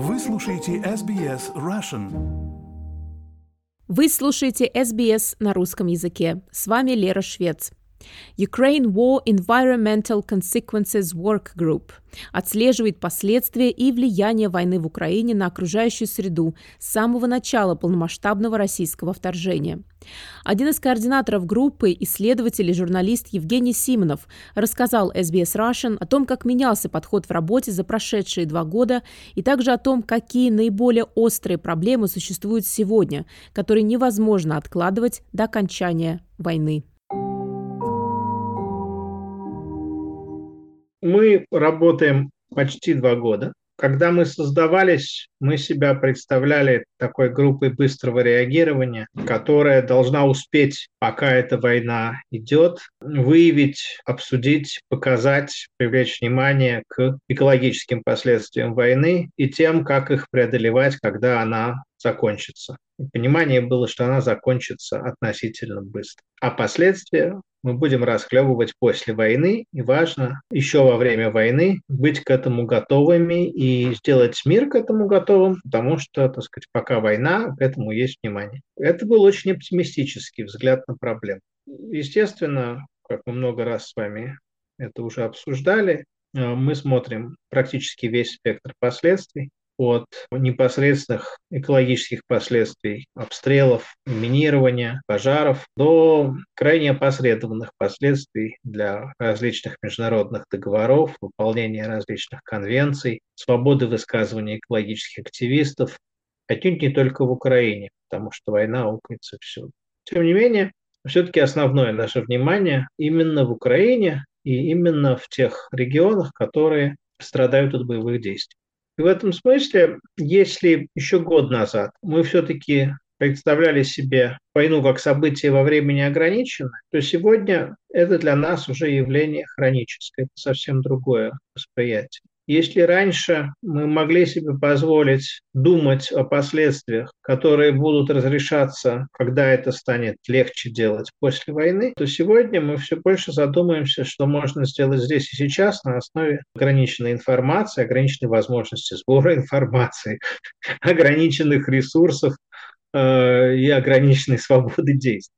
Вы слушаете SBS Russian. Вы слушаете SBS на русском языке. С вами Лера Швец. Ukraine War Environmental Consequences Work Group отслеживает последствия и влияние войны в Украине на окружающую среду с самого начала полномасштабного российского вторжения. Один из координаторов группы, исследователь и журналист Евгений Симонов, рассказал SBS Russian о том, как менялся подход в работе за прошедшие два года и также о том, какие наиболее острые проблемы существуют сегодня, которые невозможно откладывать до окончания войны. Мы работаем почти два года. Когда мы создавались, мы себя представляли такой группой быстрого реагирования, которая должна успеть, пока эта война идет, выявить, обсудить, показать, привлечь внимание к экологическим последствиям войны и тем, как их преодолевать, когда она закончится. Понимание было, что она закончится относительно быстро. А последствия мы будем расхлебывать после войны, и важно еще во время войны быть к этому готовыми и сделать мир к этому готовым, потому что, так сказать, пока война, к этому есть внимание. Это был очень оптимистический взгляд на проблему. Естественно, как мы много раз с вами это уже обсуждали, э, мы смотрим практически весь спектр последствий от непосредственных экологических последствий обстрелов, минирования, пожаров до крайне опосредованных последствий для различных международных договоров, выполнения различных конвенций, свободы высказывания экологических активистов, отнюдь не только в Украине, потому что война укается всюду. Тем не менее, все-таки основное наше внимание именно в Украине и именно в тех регионах, которые страдают от боевых действий. И в этом смысле, если еще год назад мы все-таки представляли себе войну как событие во времени ограниченное, то сегодня это для нас уже явление хроническое, это совсем другое восприятие. Если раньше мы могли себе позволить думать о последствиях, которые будут разрешаться, когда это станет легче делать после войны, то сегодня мы все больше задумаемся, что можно сделать здесь и сейчас на основе ограниченной информации, ограниченной возможности сбора информации, ограниченных ресурсов э, и ограниченной свободы действий.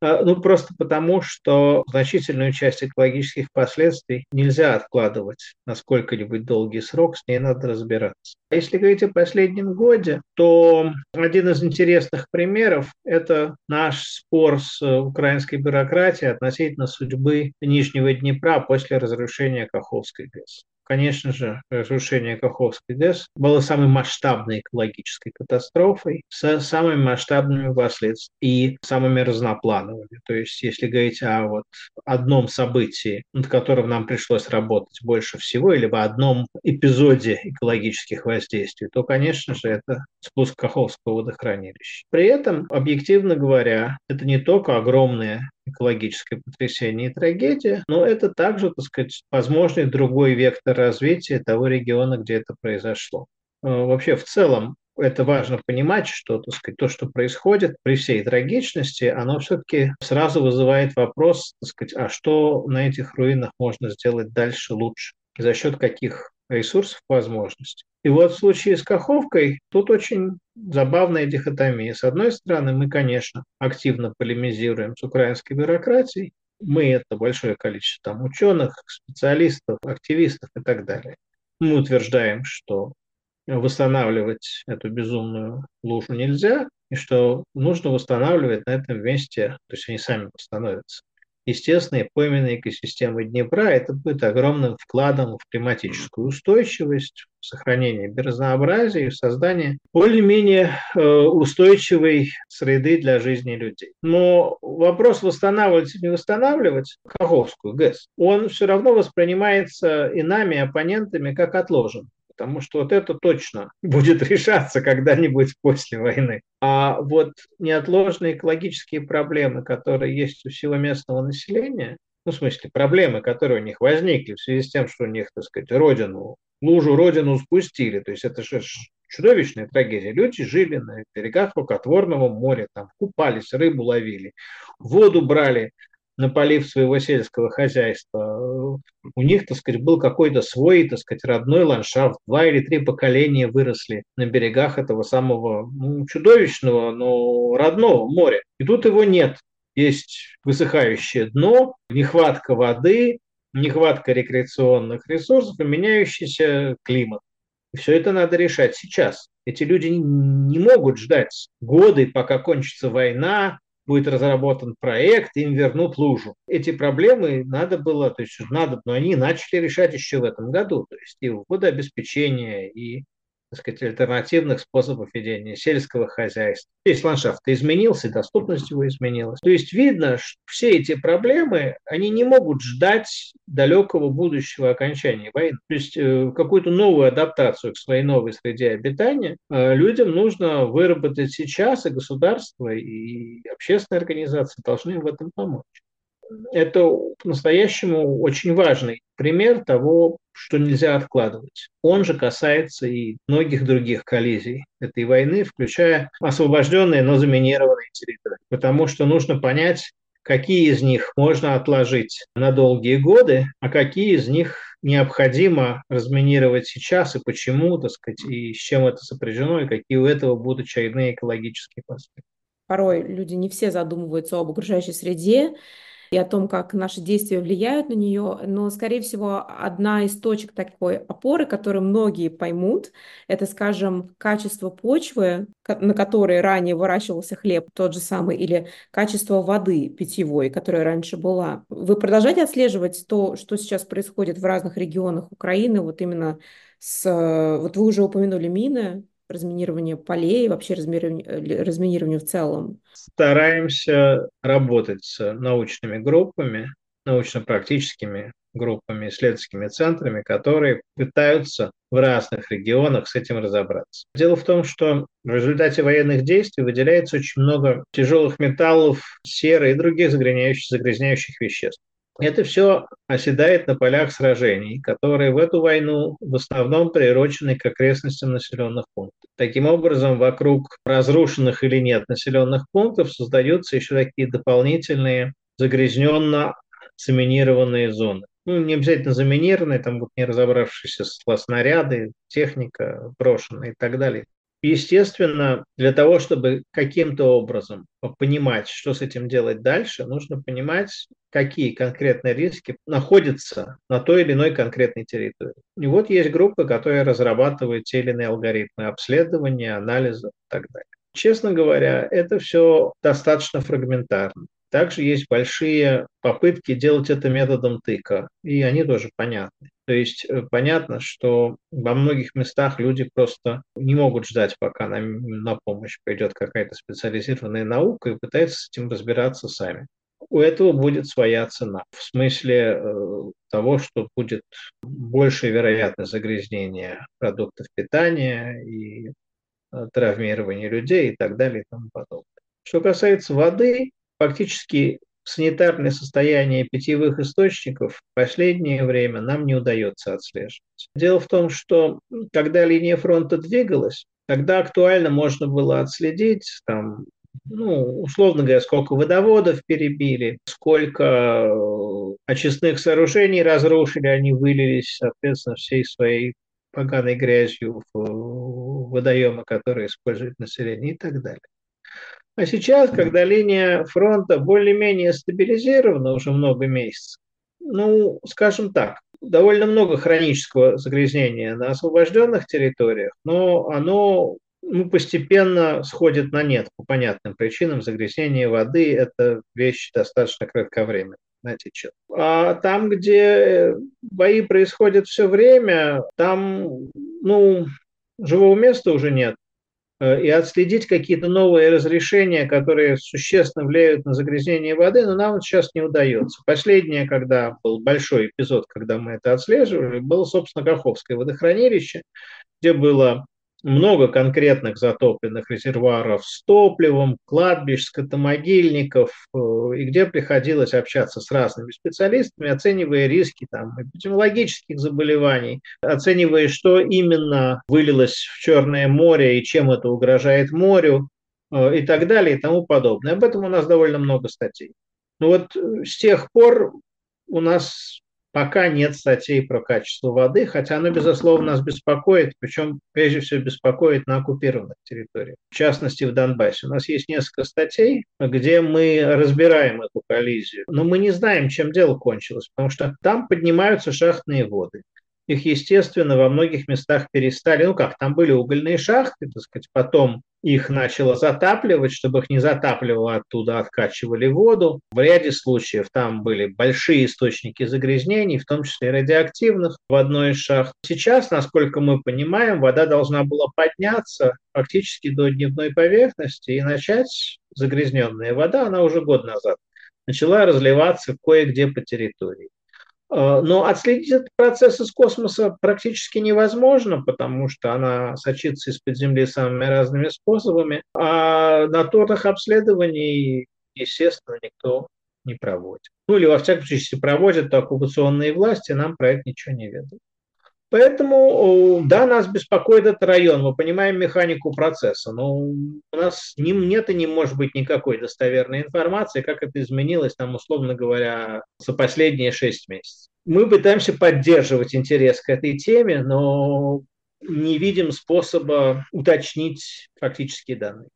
А, ну, просто потому, что значительную часть экологических последствий нельзя откладывать на сколько-нибудь долгий срок, с ней надо разбираться. А если говорить о последнем годе, то один из интересных примеров – это наш спор с украинской бюрократией относительно судьбы Нижнего Днепра после разрушения Каховской ГЭС. Конечно же, разрушение Каховской ГЭС было самой масштабной экологической катастрофой с самыми масштабными последствиями и самыми разноплановыми. То есть, если говорить о вот одном событии, над которым нам пришлось работать больше всего, или в одном эпизоде экологических воздействий, то, конечно же, это спуск Каховского водохранилища. При этом, объективно говоря, это не только огромные экологическое потрясение и трагедия, но это также, так сказать, возможный другой вектор развития того региона, где это произошло. Э, вообще, в целом, это важно понимать, что так сказать, то, что происходит при всей трагичности, оно все-таки сразу вызывает вопрос, так сказать, а что на этих руинах можно сделать дальше лучше, за счет каких ресурсов, возможностей. И вот в случае с Каховкой тут очень забавная дихотомия. С одной стороны, мы, конечно, активно полемизируем с украинской бюрократией. Мы – это большое количество там, ученых, специалистов, активистов и так далее. Мы утверждаем, что восстанавливать эту безумную лужу нельзя, и что нужно восстанавливать на этом месте, то есть они сами восстановятся, естественные пойменные экосистемы Днепра. Это будет огромным вкладом в климатическую устойчивость, в сохранение биоразнообразия и в создание более-менее э, устойчивой среды для жизни людей. Но вопрос восстанавливать или не восстанавливать Каховскую ГЭС, он все равно воспринимается и нами, оппонентами, как отложен потому что вот это точно будет решаться когда-нибудь после войны. А вот неотложные экологические проблемы, которые есть у всего местного населения, ну, в смысле, проблемы, которые у них возникли в связи с тем, что у них, так сказать, родину, лужу родину спустили, то есть это же чудовищная трагедия. Люди жили на берегах рукотворного моря, там купались, рыбу ловили, воду брали на полив своего сельского хозяйства. У них, так сказать, был какой-то свой, так сказать, родной ландшафт. Два или три поколения выросли на берегах этого самого ну, чудовищного, но родного моря. И тут его нет. Есть высыхающее дно, нехватка воды, нехватка рекреационных ресурсов и меняющийся климат. И все это надо решать сейчас. Эти люди не могут ждать годы, пока кончится война, будет разработан проект, им вернут лужу. Эти проблемы надо было, то есть надо, но они начали решать еще в этом году. То есть и водообеспечение, и так сказать, альтернативных способов ведения сельского хозяйства. Весь ландшафт изменился, доступность его изменилась. То есть видно, что все эти проблемы, они не могут ждать далекого будущего окончания войны. То есть э, какую-то новую адаптацию к своей новой среде обитания э, людям нужно выработать сейчас, и государство, и общественные организации должны в этом помочь это по-настоящему очень важный пример того, что нельзя откладывать. Он же касается и многих других коллизий этой войны, включая освобожденные, но заминированные территории. Потому что нужно понять, какие из них можно отложить на долгие годы, а какие из них необходимо разминировать сейчас и почему, так сказать, и с чем это сопряжено, и какие у этого будут очередные экологические последствия. Порой люди не все задумываются об окружающей среде, и о том, как наши действия влияют на нее, но, скорее всего, одна из точек такой опоры, которую многие поймут, это, скажем, качество почвы, на которой ранее выращивался хлеб, тот же самый, или качество воды питьевой, которая раньше была. Вы продолжаете отслеживать то, что сейчас происходит в разных регионах Украины, вот именно с... Вот вы уже упомянули мины, разминирование полей, вообще э, разминирование в целом? Стараемся работать с научными группами, научно-практическими группами, исследовательскими центрами, которые пытаются в разных регионах с этим разобраться. Дело в том, что в результате военных действий выделяется очень много тяжелых металлов, серы и других загрязняющих, загрязняющих веществ. Это все оседает на полях сражений, которые в эту войну в основном приурочены к окрестностям населенных пунктов. Таким образом, вокруг разрушенных или нет населенных пунктов создаются еще такие дополнительные загрязненно заминированные зоны. Ну, не обязательно заминированные, там будут не разобравшиеся снаряды, техника брошенная и так далее. Естественно, для того, чтобы каким-то образом понимать, что с этим делать дальше, нужно понимать, какие конкретные риски находятся на той или иной конкретной территории. И вот есть группа, которая разрабатывает те или иные алгоритмы обследования, анализа и так далее. Честно говоря, это все достаточно фрагментарно. Также есть большие попытки делать это методом тыка, и они тоже понятны. То есть э, понятно, что во многих местах люди просто не могут ждать, пока нам на помощь придет какая-то специализированная наука и пытаются с этим разбираться сами. У этого будет своя цена. В смысле э, того, что будет большая вероятность загрязнения продуктов питания и э, травмирования людей и так далее и тому подобное. Что касается воды, фактически санитарное состояние питьевых источников в последнее время нам не удается отслеживать. Дело в том, что когда линия фронта двигалась, тогда актуально можно было отследить там, ну, условно говоря, сколько водоводов перебили, сколько э, очистных сооружений разрушили, они вылились, соответственно, всей своей поганой грязью в э, водоемы, которые использует население и так далее. А сейчас, когда линия фронта более-менее стабилизирована уже много месяцев, ну, скажем так, довольно много хронического загрязнения на освобожденных территориях, но оно ну, постепенно сходит на нет по понятным причинам. Загрязнение воды – это вещь достаточно кратковременная. Знаете, что. А там, где бои происходят все время, там, ну, живого места уже нет. Э, и отследить какие-то новые разрешения, которые существенно влияют на загрязнение воды, но нам сейчас не удается. Последнее, когда был большой эпизод, когда мы это отслеживали, было, собственно, Каховское водохранилище, где было много конкретных затопленных резервуаров с топливом, кладбищ, скотомогильников, э, и где приходилось общаться с разными специалистами, оценивая риски там, эпидемиологических заболеваний, оценивая, что именно вылилось в Черное море и чем это угрожает морю, э, и так далее и тому подобное. Об этом у нас довольно много статей. Ну вот с тех пор у нас Пока нет статей про качество воды, хотя оно, безусловно, нас беспокоит, причем прежде всего беспокоит на оккупированных территориях, в частности в Донбассе. У нас есть несколько статей, где мы разбираем эту коллизию, но мы не знаем, чем дело кончилось, потому что там поднимаются шахтные воды их, естественно, во многих местах перестали, ну как, там были угольные шахты, так сказать, потом их начало затапливать, чтобы их не затапливало, оттуда откачивали воду. В ряде случаев там были большие источники загрязнений, в том числе радиоактивных, в одной из шахт. Сейчас, насколько мы понимаем, вода должна была подняться фактически до дневной поверхности и начать загрязненная вода, она уже год назад начала разливаться кое-где по территории. Э, но отследить этот процесс из космоса практически невозможно, потому что она сочится из-под Земли самыми разными способами. А натурных обследований, естественно, никто не проводит. Ну или, во всяком случае, если проводят, то оккупационные власти нам про это ничего не ведают. Поэтому, да, нас беспокоит этот район, мы понимаем механику процесса, но у нас нет и не может быть никакой достоверной информации, как это изменилось, там, условно говоря, за последние шесть месяцев. Мы пытаемся поддерживать интерес к этой теме, но не видим способа уточнить фактические данные.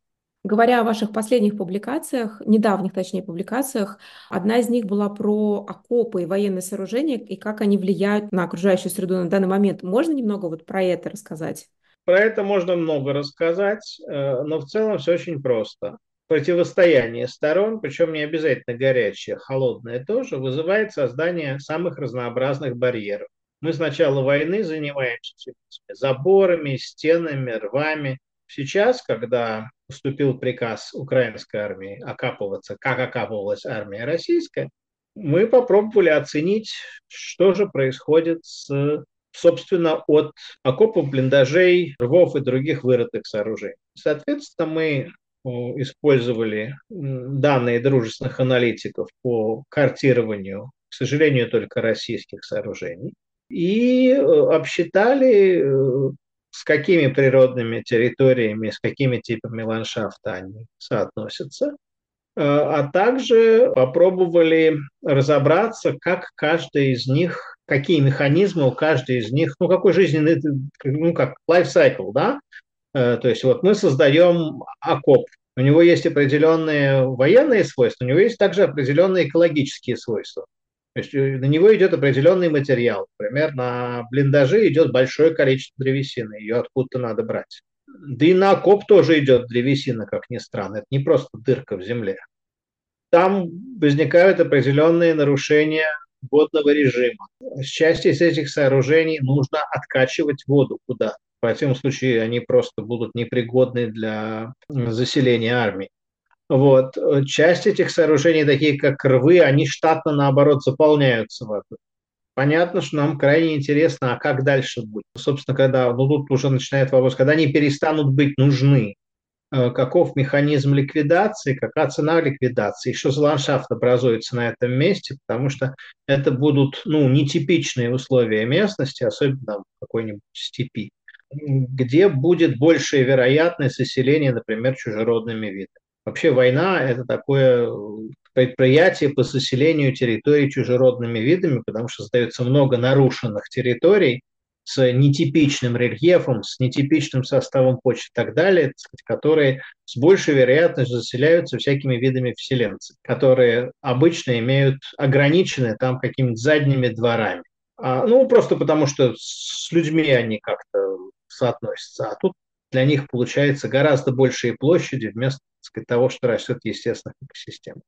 Говоря о ваших последних публикациях, недавних, точнее, публикациях, одна из них была про окопы и военные сооружения и как они влияют на окружающую среду на данный момент. Можно немного вот про это рассказать? Про это можно много рассказать, э, но в целом все очень просто. Противостояние сторон, причем не обязательно горячее, холодное тоже, вызывает создание самых разнообразных барьеров. Мы с начала войны занимаемся заборами, стенами, рвами, Сейчас, когда поступил приказ украинской армии окапываться, как окапывалась армия российская, мы попробовали оценить, что же происходит с, собственно, от окопов, блиндажей, рвов и других вырытых сооружений. Соответственно, мы использовали данные дружественных аналитиков по картированию, к сожалению, только российских сооружений, и э, обсчитали э, с какими природными территориями, с какими типами ландшафта они соотносятся, э, а также попробовали разобраться, как каждый из них, какие механизмы у каждой из них, ну, какой жизненный, ну, как life cycle, да, э, то есть вот мы создаем окоп, у него есть определенные военные свойства, у него есть также определенные экологические свойства. То есть э, на него идет определенный материал. Например, на блиндаже идет большое количество древесины, ее откуда-то надо брать. Да и на окоп тоже идет древесина, как ни странно. Это не просто дырка в земле. Там возникают определенные нарушения водного режима. С части из этих сооружений нужно откачивать воду куда. В противном случае они просто будут непригодны для заселения армии. Вот. Часть этих сооружений, такие как рвы, они штатно, наоборот, заполняются водой. Понятно, что нам крайне интересно, а как дальше будет. Собственно, когда, ну тут уже начинает вопрос, когда они перестанут быть нужны, э, каков механизм ликвидации, какая цена ликвидации, что за ландшафт образуется на этом месте, потому что это будут ну, нетипичные условия местности, особенно в какой-нибудь степи, где будет большая вероятность заселения, например, чужеродными видами. Вообще война – это такое э, предприятие по заселению территорий чужеродными видами, потому что создается много нарушенных территорий с нетипичным рельефом, с нетипичным составом почвы и так далее, которые с большей вероятностью заселяются всякими видами вселенцев, которые обычно имеют ограниченные там какими-то задними дворами. А, ну, просто потому что с людьми они как-то соотносятся. А тут для них получается гораздо большие площади вместо сказать, того, что растет в естественных экосистемах.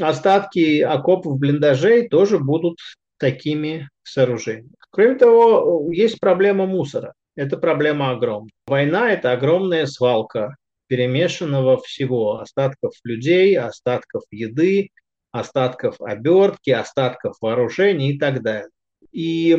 Остатки окопов, блиндажей тоже будут такими сооружениями. Кроме того, есть проблема мусора. Это проблема огромная. Война – это огромная свалка перемешанного всего. Остатков людей, остатков еды, остатков обертки, остатков вооружений и так далее. И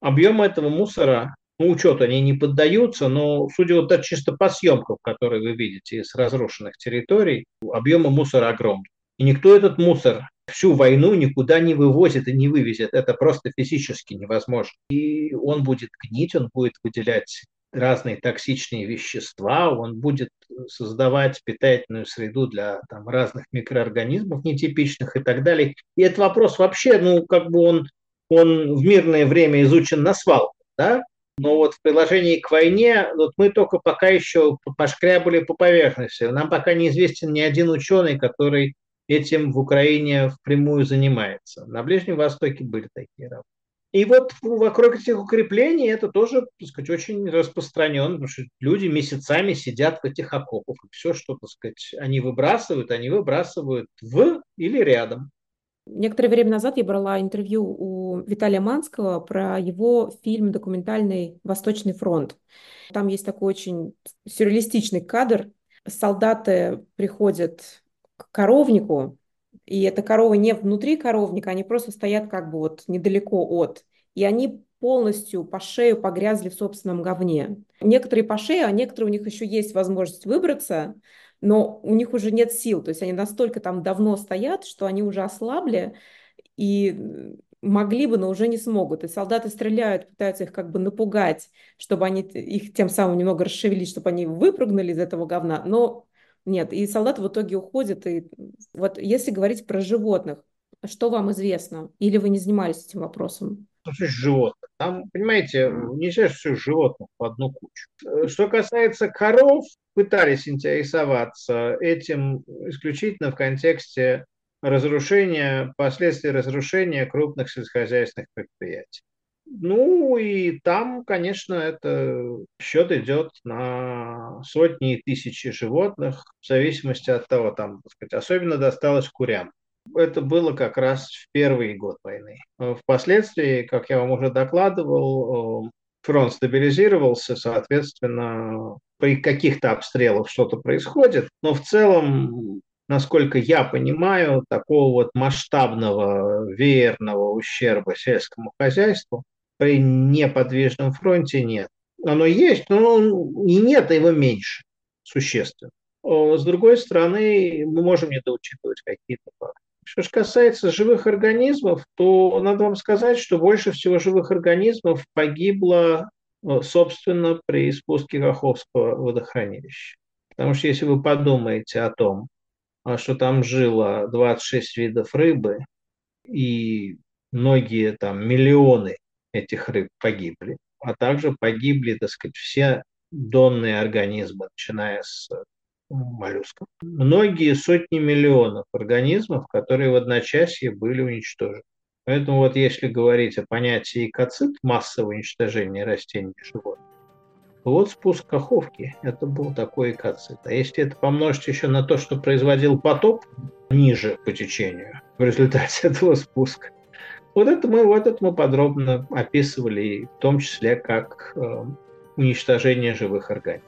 объем этого мусора ну, учету они не поддаются, но судя вот так чисто по съемкам, которые вы видите из разрушенных территорий, объемы мусора огромны. И никто этот мусор всю войну никуда не вывозит и не вывезет. Это просто физически невозможно. И он будет гнить, он будет выделять разные токсичные вещества, он будет создавать питательную среду для там, разных микроорганизмов нетипичных и так далее. И этот вопрос вообще, ну, как бы он, он в мирное время изучен на свалку, да, но вот в приложении к войне вот мы только пока еще пошкрябали по поверхности. Нам пока неизвестен ни один ученый, который этим в Украине впрямую занимается. На Ближнем Востоке были такие работы. И вот вокруг этих укреплений это тоже, так сказать, очень распространено, потому что люди месяцами сидят в этих окопах, и все, что, так сказать, они выбрасывают, они выбрасывают в или рядом. Некоторое время назад я брала интервью у Виталия Манского про его фильм документальный «Восточный фронт». Там есть такой очень сюрреалистичный кадр. Солдаты приходят к коровнику, и эта корова не внутри коровника, они просто стоят как бы вот недалеко от. И они полностью по шею погрязли в собственном говне. Некоторые по шею, а некоторые у них еще есть возможность выбраться, но у них уже нет сил. То есть они настолько там давно стоят, что они уже ослабли и могли бы, но уже не смогут. И солдаты стреляют, пытаются их как бы напугать, чтобы они их тем самым немного расшевелить, чтобы они выпрыгнули из этого говна. Но нет, и солдат в итоге уходит. И вот если говорить про животных, что вам известно? Или вы не занимались этим вопросом? Что животных? Там, понимаете, нельзя все животных в одну кучу. Э, что касается коров, пытались интересоваться этим исключительно в контексте разрушения, последствий разрушения крупных сельскохозяйственных предприятий. Ну и там, конечно, это счет идет на сотни и тысячи животных, в зависимости от того, там, так сказать, особенно досталось курям. Это было как раз в первый год войны. Впоследствии, как я вам уже докладывал, фронт стабилизировался, соответственно, при каких-то обстрелах что-то происходит, но в целом насколько я понимаю, такого вот масштабного веерного ущерба сельскому хозяйству при неподвижном фронте нет. Оно есть, но и нет его меньше существенно. С другой стороны, мы можем недоучитывать какие-то факты. Что же касается живых организмов, то надо вам сказать, что больше всего живых организмов погибло, собственно, при спуске Каховского водохранилища. Потому что если вы подумаете о том, а, что там жило 26 видов рыбы, и многие там миллионы этих рыб погибли, а также погибли, так сказать, все донные организмы, начиная с моллюсков. Многие сотни миллионов организмов, которые в одночасье были уничтожены. Поэтому вот если говорить о понятии экоцид, массового уничтожения растений и животных, то вот спуск Каховки – это был такой экоцид. А если это помножить еще на то, что производил потоп ниже по течению в результате этого спуска, вот это мы, вот это мы подробно описывали, в том числе как э, уничтожение живых организмов.